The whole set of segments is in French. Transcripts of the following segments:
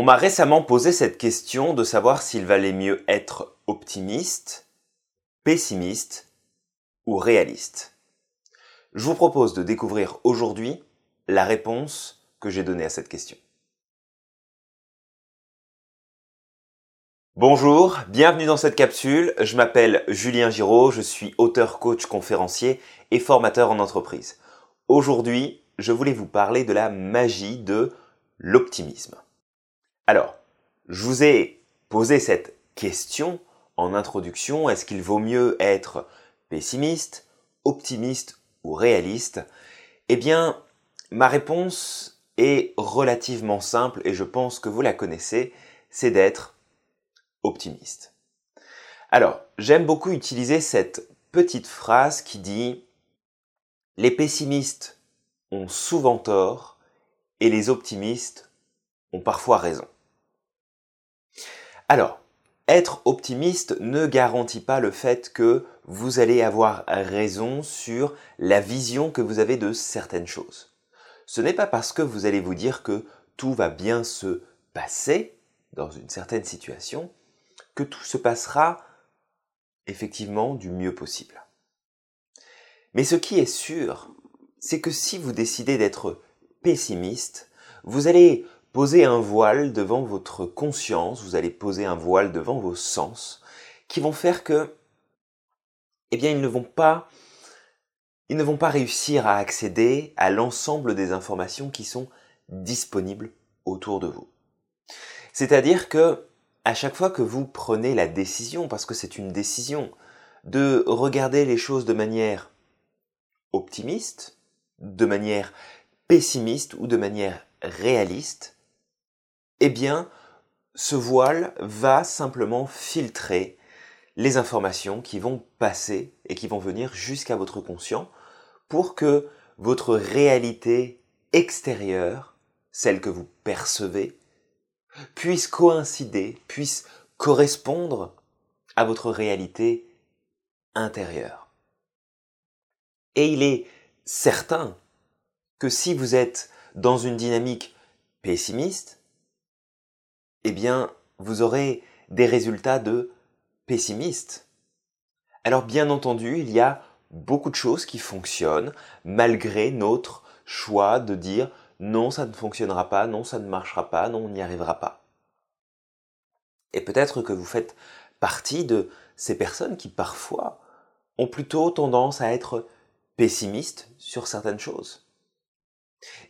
On m'a récemment posé cette question de savoir s'il valait mieux être optimiste, pessimiste ou réaliste. Je vous propose de découvrir aujourd'hui la réponse que j'ai donnée à cette question. Bonjour, bienvenue dans cette capsule. Je m'appelle Julien Giraud, je suis auteur, coach, conférencier et formateur en entreprise. Aujourd'hui, je voulais vous parler de la magie de l'optimisme. Alors, je vous ai posé cette question en introduction. Est-ce qu'il vaut mieux être pessimiste, optimiste ou réaliste? Eh bien, ma réponse est relativement simple et je pense que vous la connaissez, c'est d'être optimiste. Alors, j'aime beaucoup utiliser cette petite phrase qui dit Les pessimistes ont souvent tort et les optimistes ont parfois raison. Alors, être optimiste ne garantit pas le fait que vous allez avoir raison sur la vision que vous avez de certaines choses. Ce n'est pas parce que vous allez vous dire que tout va bien se passer dans une certaine situation que tout se passera effectivement du mieux possible. Mais ce qui est sûr, c'est que si vous décidez d'être pessimiste, vous allez poser un voile devant votre conscience, vous allez poser un voile devant vos sens, qui vont faire que, eh bien, ils ne vont pas, ils ne vont pas réussir à accéder à l'ensemble des informations qui sont disponibles autour de vous. C'est-à-dire que, à chaque fois que vous prenez la décision, parce que c'est une décision, de regarder les choses de manière optimiste, de manière pessimiste ou de manière réaliste, eh bien, ce voile va simplement filtrer les informations qui vont passer et qui vont venir jusqu'à votre conscient pour que votre réalité extérieure, celle que vous percevez, puisse coïncider, puisse correspondre à votre réalité intérieure. Et il est certain que si vous êtes dans une dynamique pessimiste, eh bien, vous aurez des résultats de pessimiste. Alors bien entendu, il y a beaucoup de choses qui fonctionnent malgré notre choix de dire non, ça ne fonctionnera pas, non, ça ne marchera pas, non, on n'y arrivera pas. Et peut-être que vous faites partie de ces personnes qui parfois ont plutôt tendance à être pessimistes sur certaines choses.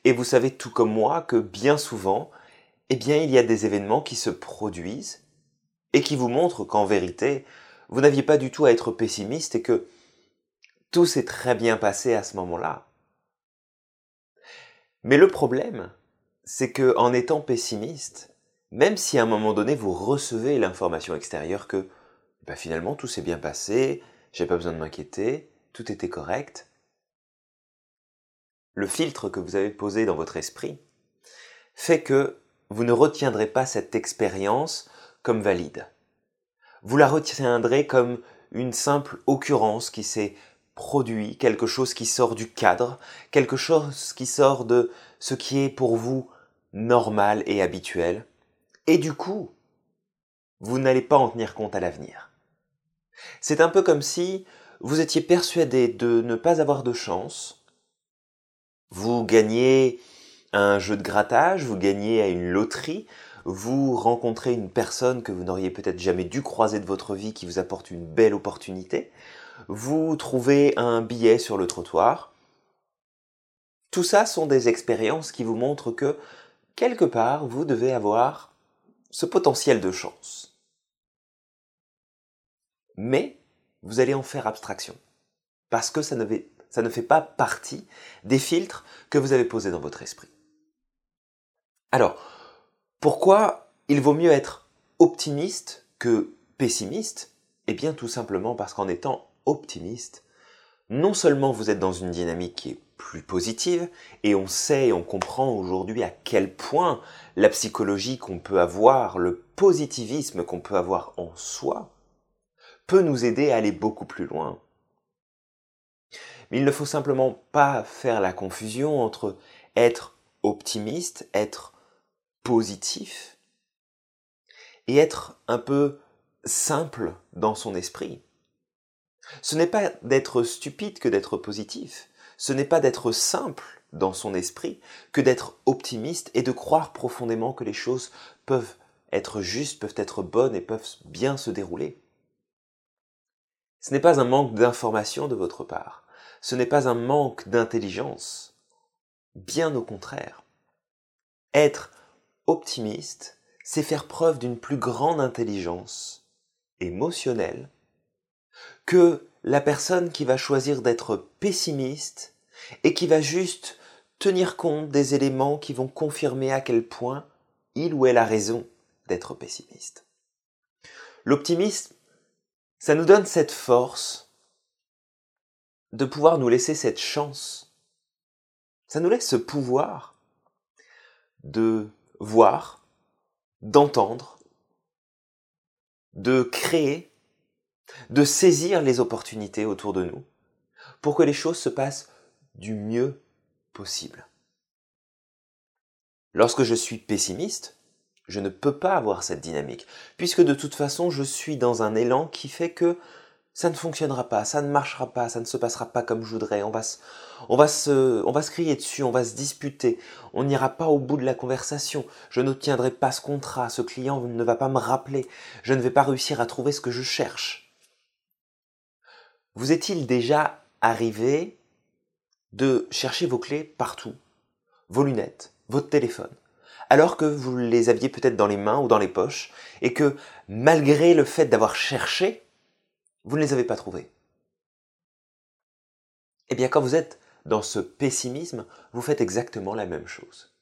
Et vous savez tout comme moi que bien souvent, eh bien il y a des événements qui se produisent et qui vous montrent qu'en vérité, vous n'aviez pas du tout à être pessimiste et que tout s'est très bien passé à ce moment-là. Mais le problème, c'est que en étant pessimiste, même si à un moment donné vous recevez l'information extérieure que bah, finalement tout s'est bien passé, j'ai pas besoin de m'inquiéter, tout était correct, le filtre que vous avez posé dans votre esprit fait que vous ne retiendrez pas cette expérience comme valide. Vous la retiendrez comme une simple occurrence qui s'est produit, quelque chose qui sort du cadre, quelque chose qui sort de ce qui est pour vous normal et habituel. Et du coup, vous n'allez pas en tenir compte à l'avenir. C'est un peu comme si vous étiez persuadé de ne pas avoir de chance, vous gagnez un jeu de grattage, vous gagnez à une loterie, vous rencontrez une personne que vous n'auriez peut-être jamais dû croiser de votre vie qui vous apporte une belle opportunité, vous trouvez un billet sur le trottoir. Tout ça sont des expériences qui vous montrent que, quelque part, vous devez avoir ce potentiel de chance. Mais vous allez en faire abstraction, parce que ça ne, fait pas partie des filtres que vous avez posés dans votre esprit. Alors, pourquoi il vaut mieux être optimiste que pessimiste? Eh bien tout simplement parce qu'en étant optimiste, non seulement vous êtes dans une dynamique qui est plus positive, et on sait et on comprend aujourd'hui à quel point la psychologie qu'on peut avoir, le positivisme qu'on peut avoir en soi, peut nous aider à aller beaucoup plus loin. Mais il ne faut simplement pas faire la confusion entre être optimiste, être positif et être un peu simple dans son esprit. Ce n'est pas d'être stupide que d'être positif, ce n'est pas d'être simple dans son esprit que d'être optimiste et de croire profondément que les choses peuvent être justes, peuvent être bonnes et peuvent bien se dérouler. Ce n'est pas un manque d'information de votre part, ce n'est pas un manque d'intelligence, bien au contraire. Être optimiste, c'est faire preuve d'une plus grande intelligence émotionnelle que la personne qui va choisir d'être pessimiste et qui va juste tenir compte des éléments qui vont confirmer à quel point il ou elle a raison d'être pessimiste. L'optimisme, ça nous donne cette force de pouvoir nous laisser cette chance. Ça nous laisse ce pouvoir de voir, d'entendre, de créer, de saisir les opportunités autour de nous pour que les choses se passent du mieux possible. Lorsque je suis pessimiste, je ne peux pas avoir cette dynamique, puisque de toute façon je suis dans un élan qui fait que ça ne fonctionnera pas, ça ne marchera pas, ça ne se passera pas comme je voudrais, on va se, crier dessus, on va se disputer, on n'ira pas au bout de la conversation, je n'obtiendrai pas ce contrat, ce client ne va pas me rappeler, je ne vais pas réussir à trouver ce que je cherche. Vous est-il déjà arrivé de chercher vos clés partout, vos lunettes, votre téléphone, alors que vous les aviez peut-être dans les mains ou dans les poches, et que malgré le fait d'avoir cherché, vous ne les avez pas trouvés. Eh bien, quand vous êtes dans ce pessimisme, vous faites exactement la même chose.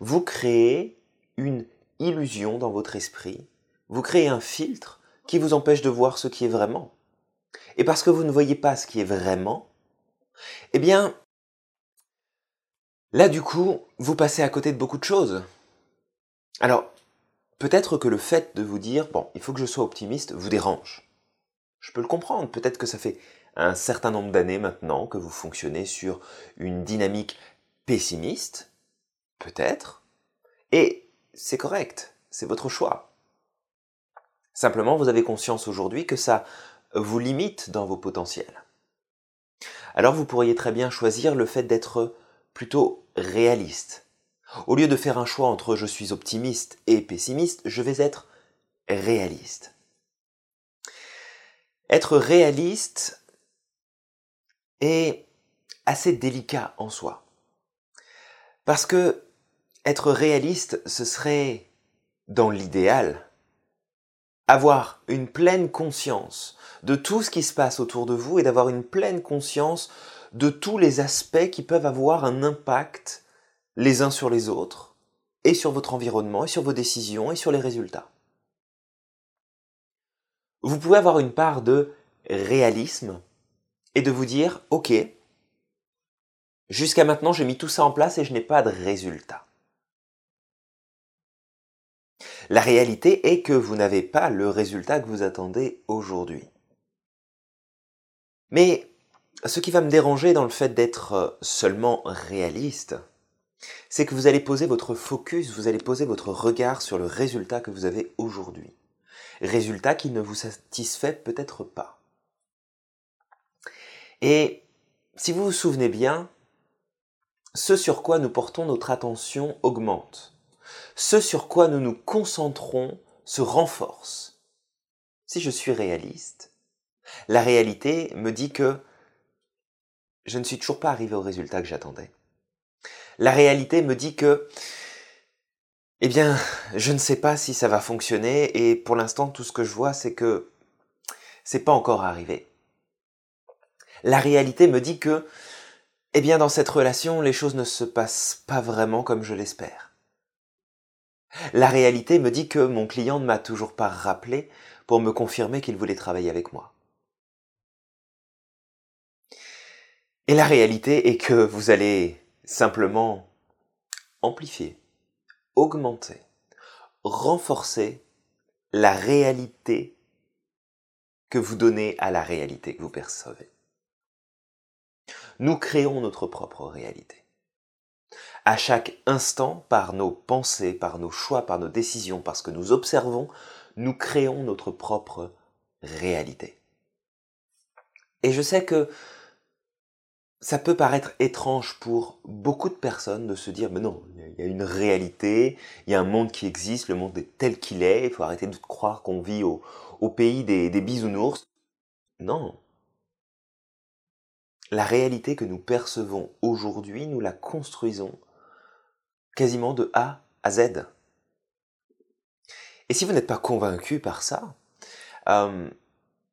Vous créez une illusion dans votre esprit, vous créez un filtre qui vous empêche de voir ce qui est vraiment. Et parce que vous ne voyez pas ce qui est vraiment, eh bien, là du coup, vous passez à côté de beaucoup de choses. Alors, peut-être que le fait de vous dire, bon, il faut que je sois optimiste, vous dérange. Je peux le comprendre, peut-être que ça fait un certain nombre d'années maintenant que vous fonctionnez sur une dynamique pessimiste, peut-être, et c'est correct, c'est votre choix. Simplement, vous avez conscience aujourd'hui que ça vous limite dans vos potentiels alors vous pourriez très bien choisir le fait d'être plutôt réaliste. Au lieu de faire un choix entre je suis optimiste et pessimiste, je vais être réaliste. Être réaliste est assez délicat en soi. Parce que être réaliste, ce serait, dans l'idéal, avoir une pleine conscience de tout ce qui se passe autour de vous et d'avoir une pleine conscience de tous les aspects qui peuvent avoir un impact les uns sur les autres, et sur votre environnement, et sur vos décisions, et sur les résultats. Vous pouvez avoir une part de réalisme et de vous dire, OK, jusqu'à maintenant j'ai mis tout ça en place et je n'ai pas de résultat. La réalité est que vous n'avez pas le résultat que vous attendez aujourd'hui. Mais ce qui va me déranger dans le fait d'être seulement réaliste, c'est que vous allez poser votre focus, vous allez poser votre regard sur le résultat que vous avez aujourd'hui. Résultat qui ne vous satisfait peut-être pas. Et si vous vous souvenez bien, ce sur quoi nous portons notre attention augmente. Ce sur quoi nous nous concentrons se renforce. Si je suis réaliste, la réalité me dit que je ne suis toujours pas arrivé au résultat que j'attendais. La réalité me dit que, eh bien, je ne sais pas si ça va fonctionner et pour l'instant, tout ce que je vois, c'est que c'est pas encore arrivé. La réalité me dit que, eh bien, dans cette relation, les choses ne se passent pas vraiment comme je l'espère. La réalité me dit que mon client ne m'a toujours pas rappelé pour me confirmer qu'il voulait travailler avec moi. Et la réalité est que vous allez simplement amplifier, augmenter, renforcer la réalité que vous donnez à la réalité que vous percevez. Nous créons notre propre réalité. À chaque instant, par nos pensées, par nos choix, par nos décisions, parce que nous observons, nous créons notre propre réalité. Et je sais que ça peut paraître étrange pour beaucoup de personnes de se dire, mais non, il y a une réalité, il y a un monde qui existe, le monde est tel qu'il est, il faut arrêter de croire qu'on vit au, pays des, bisounours. Non. La réalité que nous percevons aujourd'hui, nous la construisons quasiment de A à Z. Et si vous n'êtes pas convaincu par ça, euh,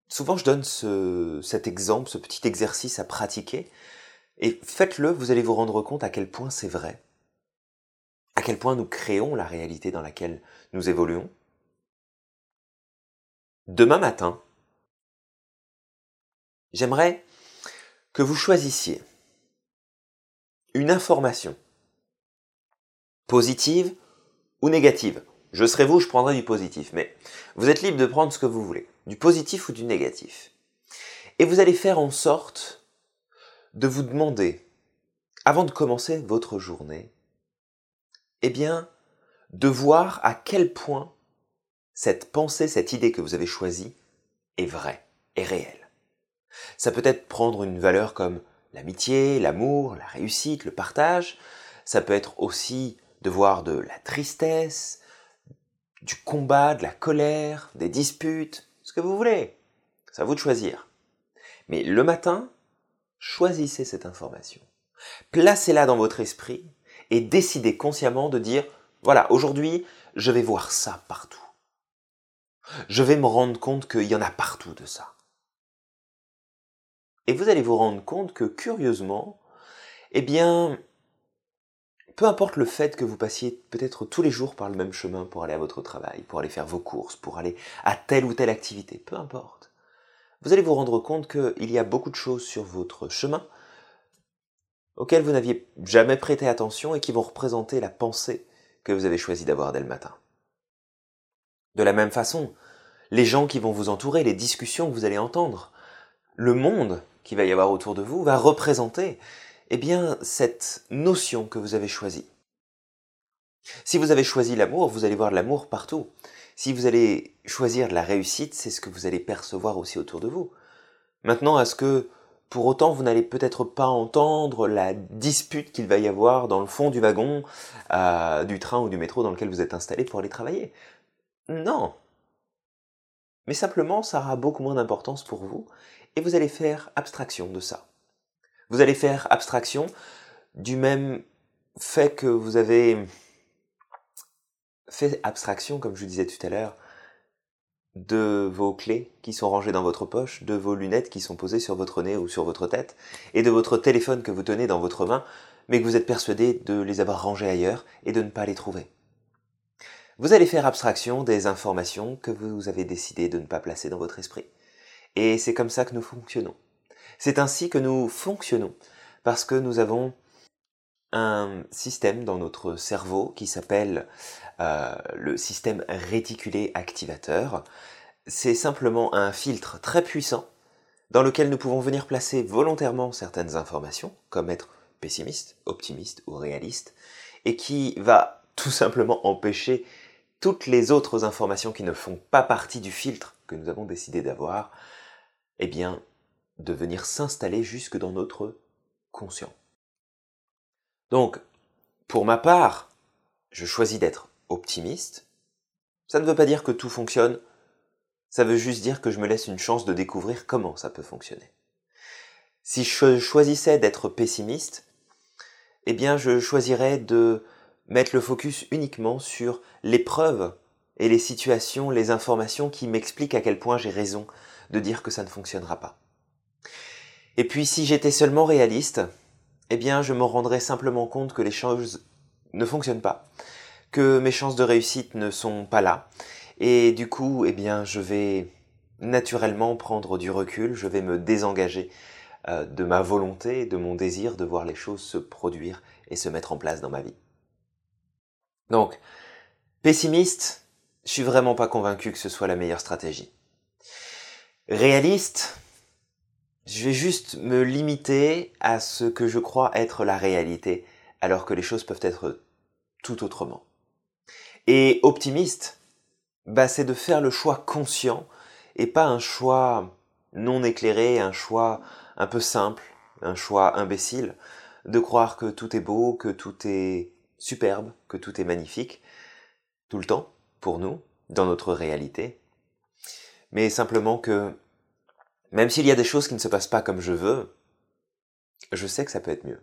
souvent je donne ce, cet exemple, ce petit exercice à pratiquer, et faites-le, vous allez vous rendre compte à quel point c'est vrai, à quel point nous créons la réalité dans laquelle nous évoluons. Demain matin, j'aimerais que vous choisissiez une information positive ou négative. Je serai vous, je prendrai du positif, mais vous êtes libre de prendre ce que vous voulez, du positif ou du négatif. Et vous allez faire en sorte de vous demander, avant de commencer votre journée, eh bien, de voir à quel point cette pensée, cette idée que vous avez choisie est vraie, est réelle. Ça peut être prendre une valeur comme l'amitié, l'amour, la réussite, le partage. Ça peut être aussi de voir de la tristesse, du combat, de la colère, des disputes, ce que vous voulez. C'est à vous de choisir. Mais le matin, choisissez cette information. Placez-la dans votre esprit et décidez consciemment de dire, voilà, aujourd'hui, je vais voir ça partout. Je vais me rendre compte qu'il y en a partout de ça. Et vous allez vous rendre compte que, curieusement, eh bien, peu importe le fait que vous passiez peut-être tous les jours par le même chemin pour aller à votre travail, pour aller faire vos courses, pour aller à telle ou telle activité, peu importe, vous allez vous rendre compte qu'il y a beaucoup de choses sur votre chemin auxquelles vous n'aviez jamais prêté attention et qui vont représenter la pensée que vous avez choisi d'avoir dès le matin. De la même façon, les gens qui vont vous entourer, les discussions que vous allez entendre, le monde qui va y avoir autour de vous va représenter eh bien, cette notion que vous avez choisie. Si vous avez choisi l'amour, vous allez voir l'amour partout. Si vous allez choisir la réussite, c'est ce que vous allez percevoir aussi autour de vous. Maintenant, est-ce que pour autant vous n'allez peut-être pas entendre la dispute qu'il va y avoir dans le fond du wagon, euh, du train ou du métro dans lequel vous êtes installé pour aller travailler? Non. Mais simplement, ça aura beaucoup moins d'importance pour vous et vous allez faire abstraction de ça. Vous allez faire abstraction du même fait que vous avez fait abstraction, comme je vous disais tout à l'heure, de vos clés qui sont rangées dans votre poche, de vos lunettes qui sont posées sur votre nez ou sur votre tête, et de votre téléphone que vous tenez dans votre main, mais que vous êtes persuadé de les avoir rangés ailleurs et de ne pas les trouver. Vous allez faire abstraction des informations que vous avez décidé de ne pas placer dans votre esprit. Et c'est comme ça que nous fonctionnons. C'est ainsi que nous fonctionnons, parce que nous avons un système dans notre cerveau qui s'appelle euh, le système réticulé activateur. C'est simplement un filtre très puissant dans lequel nous pouvons venir placer volontairement certaines informations, comme être pessimiste, optimiste ou réaliste, et qui va tout simplement empêcher toutes les autres informations qui ne font pas partie du filtre que nous avons décidé d'avoir, eh bien, de venir s'installer jusque dans notre conscient. Donc, pour ma part, je choisis d'être optimiste. Ça ne veut pas dire que tout fonctionne, ça veut juste dire que je me laisse une chance de découvrir comment ça peut fonctionner. Si je choisissais d'être pessimiste, eh bien je choisirais de mettre le focus uniquement sur les preuves et les situations, les informations qui m'expliquent à quel point j'ai raison de dire que ça ne fonctionnera pas. Et puis si j'étais seulement réaliste, eh bien je me rendrais simplement compte que les choses ne fonctionnent pas, que mes chances de réussite ne sont pas là, et du coup, eh bien je vais naturellement prendre du recul, je vais me désengager euh, de ma volonté, de mon désir de voir les choses se produire et se mettre en place dans ma vie. Donc, pessimiste, je suis vraiment pas convaincu que ce soit la meilleure stratégie. Réaliste, je vais juste me limiter à ce que je crois être la réalité alors que les choses peuvent être tout autrement. Et optimiste, bah, c'est de faire le choix conscient et pas un choix non éclairé, un choix un peu simple, un choix imbécile, de croire que tout est beau, que tout est superbe, que tout est magnifique, tout le temps, pour nous, dans notre réalité, mais simplement que même s'il y a des choses qui ne se passent pas comme je veux, je sais que ça peut être mieux.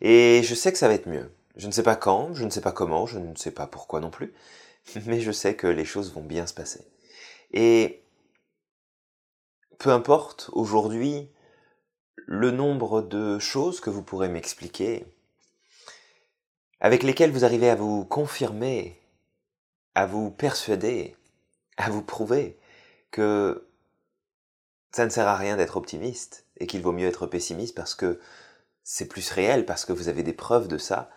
Et je sais que ça va être mieux. Je ne sais pas quand, je ne sais pas comment, je ne sais pas pourquoi non plus, mais je sais que les choses vont bien se passer. Et peu importe aujourd'hui le nombre de choses que vous pourrez m'expliquer, avec lesquelles vous arrivez à vous confirmer, à vous persuader, à vous prouver que ça ne sert à rien d'être optimiste et qu'il vaut mieux être pessimiste parce que c'est plus réel, parce que vous avez des preuves de ça,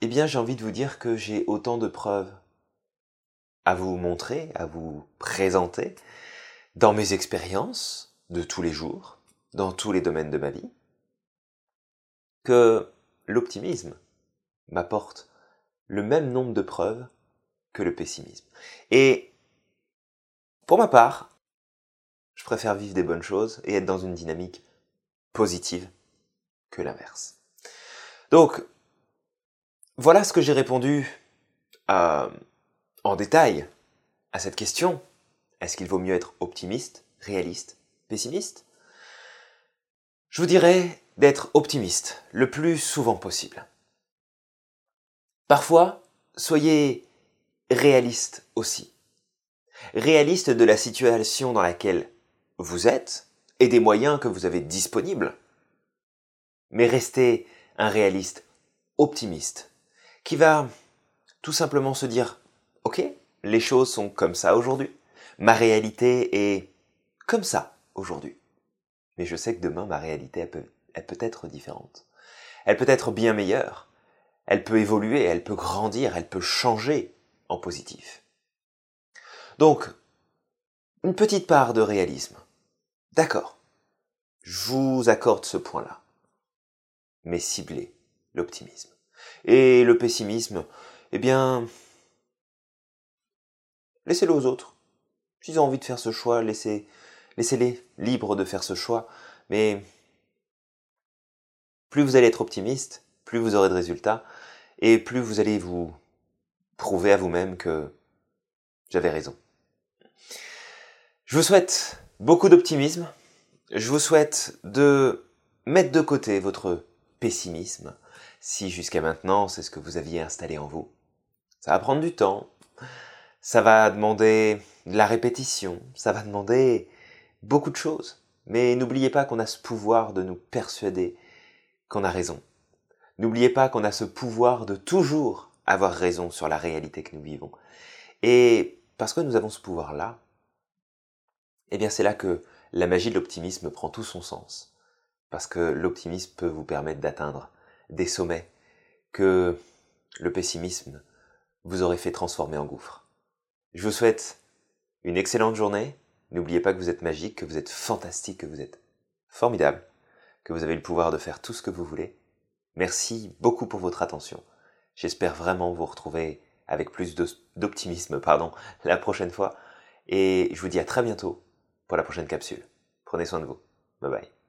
eh bien j'ai envie de vous dire que j'ai autant de preuves à vous montrer, à vous présenter dans mes expériences de tous les jours, dans tous les domaines de ma vie, que l'optimisme m'apporte le même nombre de preuves que le pessimisme. Et pour ma part, je préfère vivre des bonnes choses et être dans une dynamique positive que l'inverse. Donc, voilà ce que j'ai répondu euh, en détail à cette question. Est-ce qu'il vaut mieux être optimiste, réaliste, pessimiste? Je vous dirais d'être optimiste le plus souvent possible. Parfois, soyez réaliste aussi. Réaliste de la situation dans laquelle vous êtes et des moyens que vous avez disponibles. Mais restez un réaliste optimiste qui va tout simplement se dire, ok, les choses sont comme ça aujourd'hui. Ma réalité est comme ça aujourd'hui. Mais je sais que demain, ma réalité, elle peut, peut être différente. Elle peut être bien meilleure. Elle peut évoluer, elle peut grandir, elle peut changer en positif. Donc, une petite part de réalisme. D'accord. Je vous accorde ce point-là. Mais ciblez l'optimisme. Et le pessimisme, eh bien, laissez-le aux autres. S'ils ont envie de faire ce choix, laissez, laissez-les libres de faire ce choix. Mais plus vous allez être optimiste, plus vous aurez de résultats, et plus vous allez vous prouver à vous-même que j'avais raison. Je vous souhaite beaucoup d'optimisme. Je vous souhaite de mettre de côté votre pessimisme, si jusqu'à maintenant c'est ce que vous aviez installé en vous. Ça va prendre du temps, ça va demander de la répétition, ça va demander beaucoup de choses. Mais n'oubliez pas qu'on a ce pouvoir de nous persuader qu'on a raison. N'oubliez pas qu'on a ce pouvoir de toujours avoir raison sur la réalité que nous vivons. Et parce que nous avons ce pouvoir-là, eh bien c'est là que la magie de l'optimisme prend tout son sens. Parce que l'optimisme peut vous permettre d'atteindre des sommets que le pessimisme vous aurait fait transformer en gouffre. Je vous souhaite une excellente journée. N'oubliez pas que vous êtes magique, que vous êtes fantastique, que vous êtes formidable, que vous avez le pouvoir de faire tout ce que vous voulez. Merci beaucoup pour votre attention. J'espère vraiment vous retrouver avec plus d'optimisme pardon, la prochaine fois. Et je vous dis à très bientôt pour la prochaine capsule. Prenez soin de vous. Bye bye.